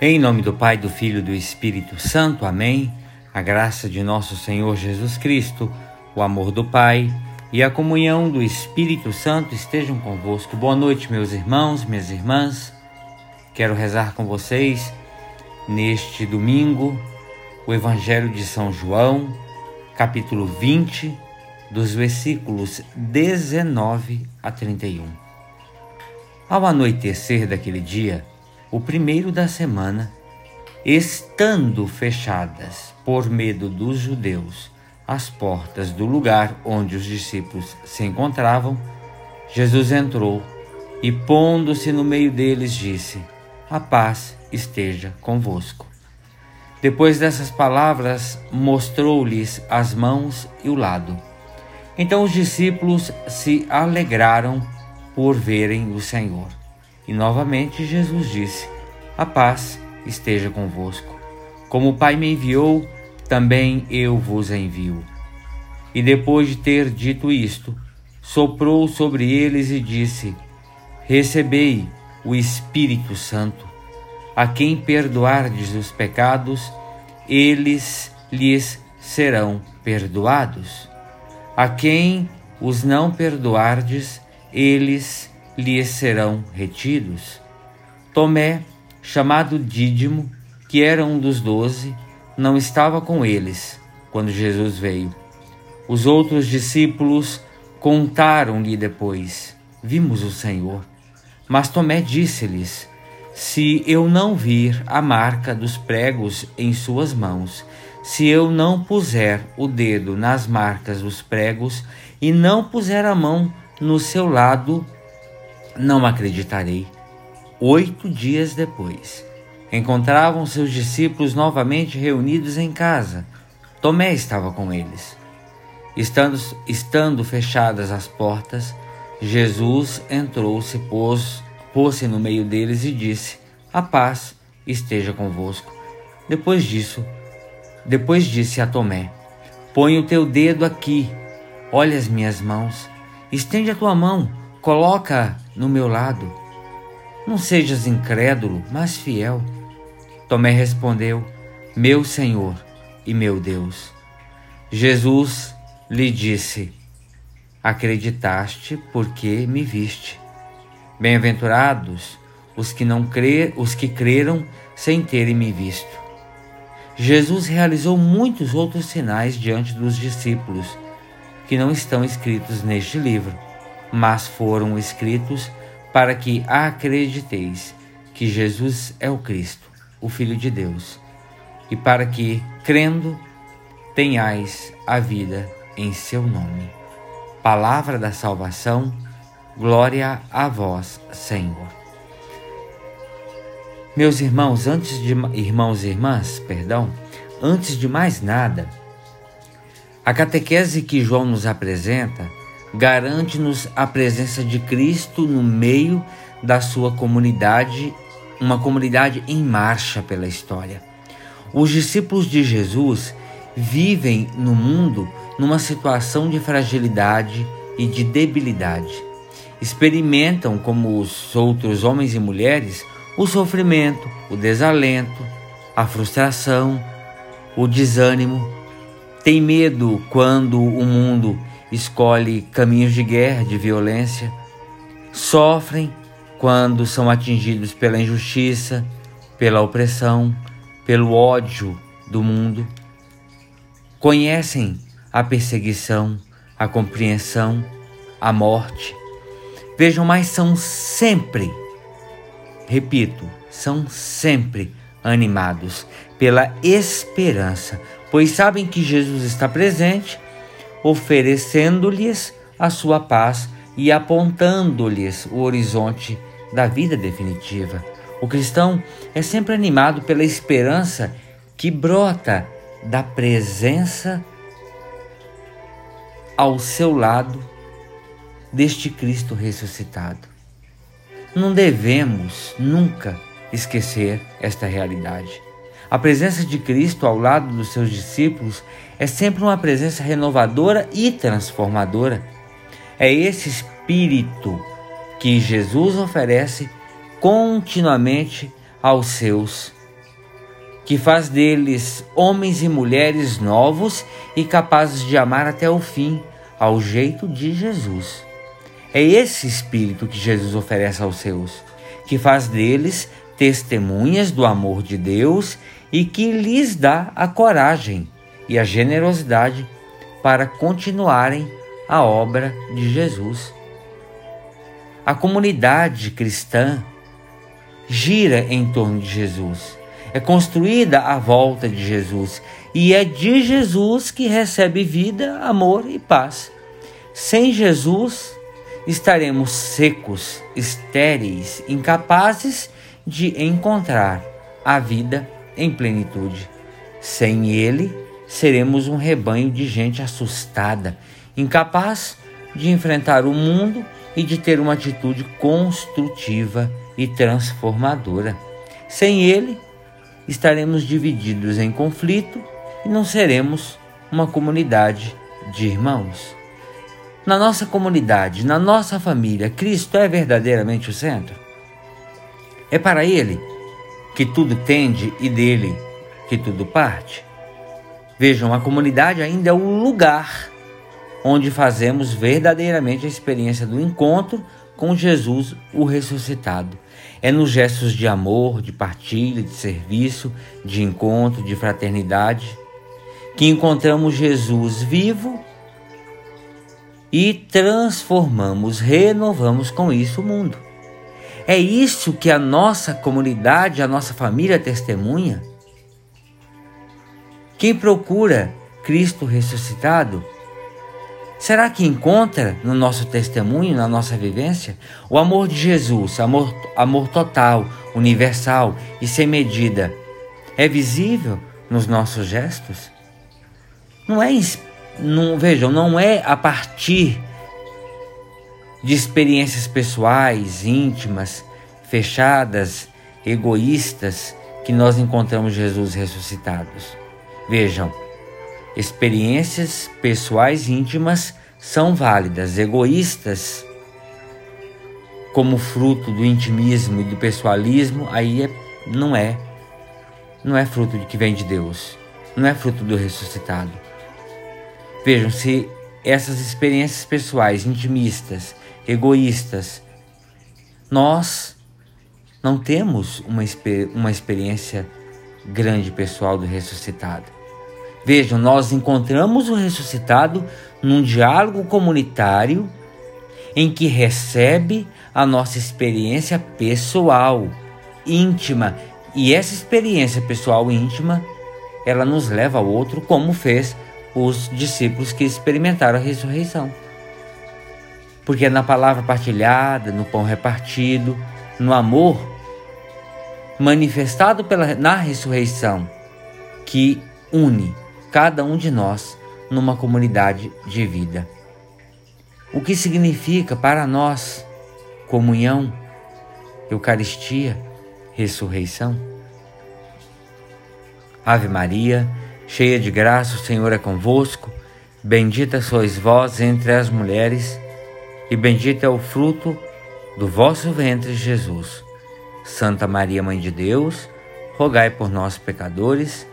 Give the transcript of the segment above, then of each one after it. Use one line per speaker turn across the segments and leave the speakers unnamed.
Em nome do Pai, do Filho e do Espírito Santo. Amém. A graça de nosso Senhor Jesus Cristo, o amor do Pai e a comunhão do Espírito Santo estejam convosco. Boa noite, meus irmãos, minhas irmãs. Quero rezar com vocês neste domingo o Evangelho de São João, capítulo 20, dos versículos 19 a 31. Ao anoitecer daquele dia, o primeiro da semana, estando fechadas, por medo dos judeus, as portas do lugar onde os discípulos se encontravam, Jesus entrou e, pondo-se no meio deles, disse: A paz esteja convosco. Depois dessas palavras, mostrou-lhes as mãos e o lado. Então os discípulos se alegraram por verem o Senhor. E novamente Jesus disse: A paz esteja convosco. Como o Pai me enviou, também eu vos envio. E depois de ter dito isto, soprou sobre eles e disse: Recebei o Espírito Santo. A quem perdoardes os pecados, eles lhes serão perdoados. A quem os não perdoardes, eles lhes serão retidos. Tomé, chamado Dídimo, que era um dos doze, não estava com eles quando Jesus veio. Os outros discípulos contaram-lhe depois: Vimos o Senhor. Mas Tomé disse-lhes: Se eu não vir a marca dos pregos em suas mãos, se eu não puser o dedo nas marcas dos pregos e não puser a mão no seu lado, não acreditarei. Oito dias depois, encontravam seus discípulos novamente reunidos em casa. Tomé estava com eles. Estando, estando fechadas as portas, Jesus entrou-se, pôs, pôs-se no meio deles e disse: A paz esteja convosco. Depois disso, depois disse a Tomé: Põe o teu dedo aqui, olha as minhas mãos, estende a tua mão Coloca no meu lado. Não sejas incrédulo, mas fiel. Tomé respondeu: Meu Senhor e meu Deus. Jesus lhe disse: Acreditaste porque me viste. Bem-aventurados os que não crer, os que creram sem terem me visto. Jesus realizou muitos outros sinais diante dos discípulos que não estão escritos neste livro mas foram escritos para que acrediteis que Jesus é o Cristo, o Filho de Deus, e para que, crendo, tenhais a vida em seu nome. Palavra da salvação, glória a vós, Senhor. Meus irmãos, antes de irmãos e irmãs, perdão, antes de mais nada, a catequese que João nos apresenta garante-nos a presença de Cristo no meio da sua comunidade, uma comunidade em marcha pela história. Os discípulos de Jesus vivem no mundo numa situação de fragilidade e de debilidade. Experimentam, como os outros homens e mulheres, o sofrimento, o desalento, a frustração, o desânimo. Tem medo quando o mundo escolhe caminhos de guerra, de violência, sofrem quando são atingidos pela injustiça, pela opressão, pelo ódio do mundo, conhecem a perseguição, a compreensão, a morte. Vejam, mas são sempre, repito, são sempre animados pela esperança, pois sabem que Jesus está presente oferecendo-lhes a sua paz e apontando-lhes o horizonte da vida definitiva. O cristão é sempre animado pela esperança que brota da presença ao seu lado deste Cristo ressuscitado. Não devemos nunca esquecer esta realidade. A presença de Cristo ao lado dos seus discípulos é sempre uma presença renovadora e transformadora. É esse espírito que Jesus oferece continuamente aos seus que faz deles homens e mulheres novos e capazes de amar até o fim, ao jeito de Jesus. É esse espírito que Jesus oferece aos seus, que faz deles testemunhas do amor de Deus e que lhes dá a coragem e a generosidade para continuarem a obra de Jesus. A comunidade cristã gira em torno de Jesus é construída à volta de Jesus e é de Jesus que recebe vida, amor e paz. Sem Jesus, estaremos secos, estéreis, incapazes de encontrar a vida em plenitude. Sem Ele, seremos um rebanho de gente assustada, incapaz de enfrentar o mundo e de ter uma atitude construtiva e transformadora. Sem Ele, estaremos divididos em conflito e não seremos uma comunidade de irmãos. Na nossa comunidade, na nossa família, Cristo é verdadeiramente o centro? É para Ele que tudo tende e dele que tudo parte? Vejam, a comunidade ainda é o lugar onde fazemos verdadeiramente a experiência do encontro com Jesus, o ressuscitado. É nos gestos de amor, de partilha, de serviço, de encontro, de fraternidade, que encontramos Jesus vivo e transformamos, renovamos com isso o mundo. É isso que a nossa comunidade, a nossa família testemunha. Quem procura Cristo ressuscitado Será que encontra no nosso testemunho, na nossa vivência, o amor de Jesus, amor, amor total, universal e sem medida? É visível nos nossos gestos? Não é, não, vejam, não é a partir de experiências pessoais, íntimas, fechadas, egoístas, que nós encontramos Jesus ressuscitados. Vejam, experiências pessoais íntimas são válidas, egoístas, como fruto do intimismo e do pessoalismo, aí é, não é, não é fruto de que vem de Deus, não é fruto do ressuscitado. Vejam, se essas experiências pessoais, intimistas, egoístas, nós não temos uma, uma experiência grande pessoal do ressuscitado. Vejam, nós encontramos o ressuscitado num diálogo comunitário em que recebe a nossa experiência pessoal, íntima, e essa experiência pessoal íntima, ela nos leva ao outro como fez os discípulos que experimentaram a ressurreição. Porque é na palavra partilhada, no pão repartido, no amor manifestado pela, na ressurreição que une cada um de nós numa comunidade de vida. O que significa para nós comunhão, Eucaristia, ressurreição? Ave Maria, cheia de graça, o Senhor é convosco. Bendita sois vós entre as mulheres, e bendito é o fruto do vosso ventre, Jesus. Santa Maria, Mãe de Deus, rogai por nós, pecadores,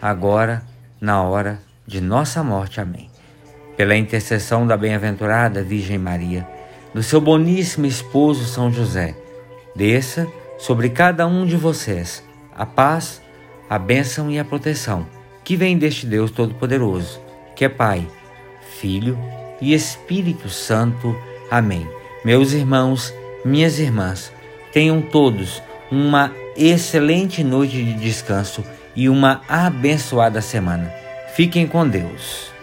agora na hora de nossa morte. Amém. Pela intercessão da bem-aventurada Virgem Maria, do seu boníssimo esposo São José, desça sobre cada um de vocês a paz, a bênção e a proteção que vem deste Deus Todo-Poderoso, que é Pai, Filho e Espírito Santo. Amém. Meus irmãos, minhas irmãs, tenham todos uma excelente noite de descanso e uma abençoada semana. Fiquem com Deus.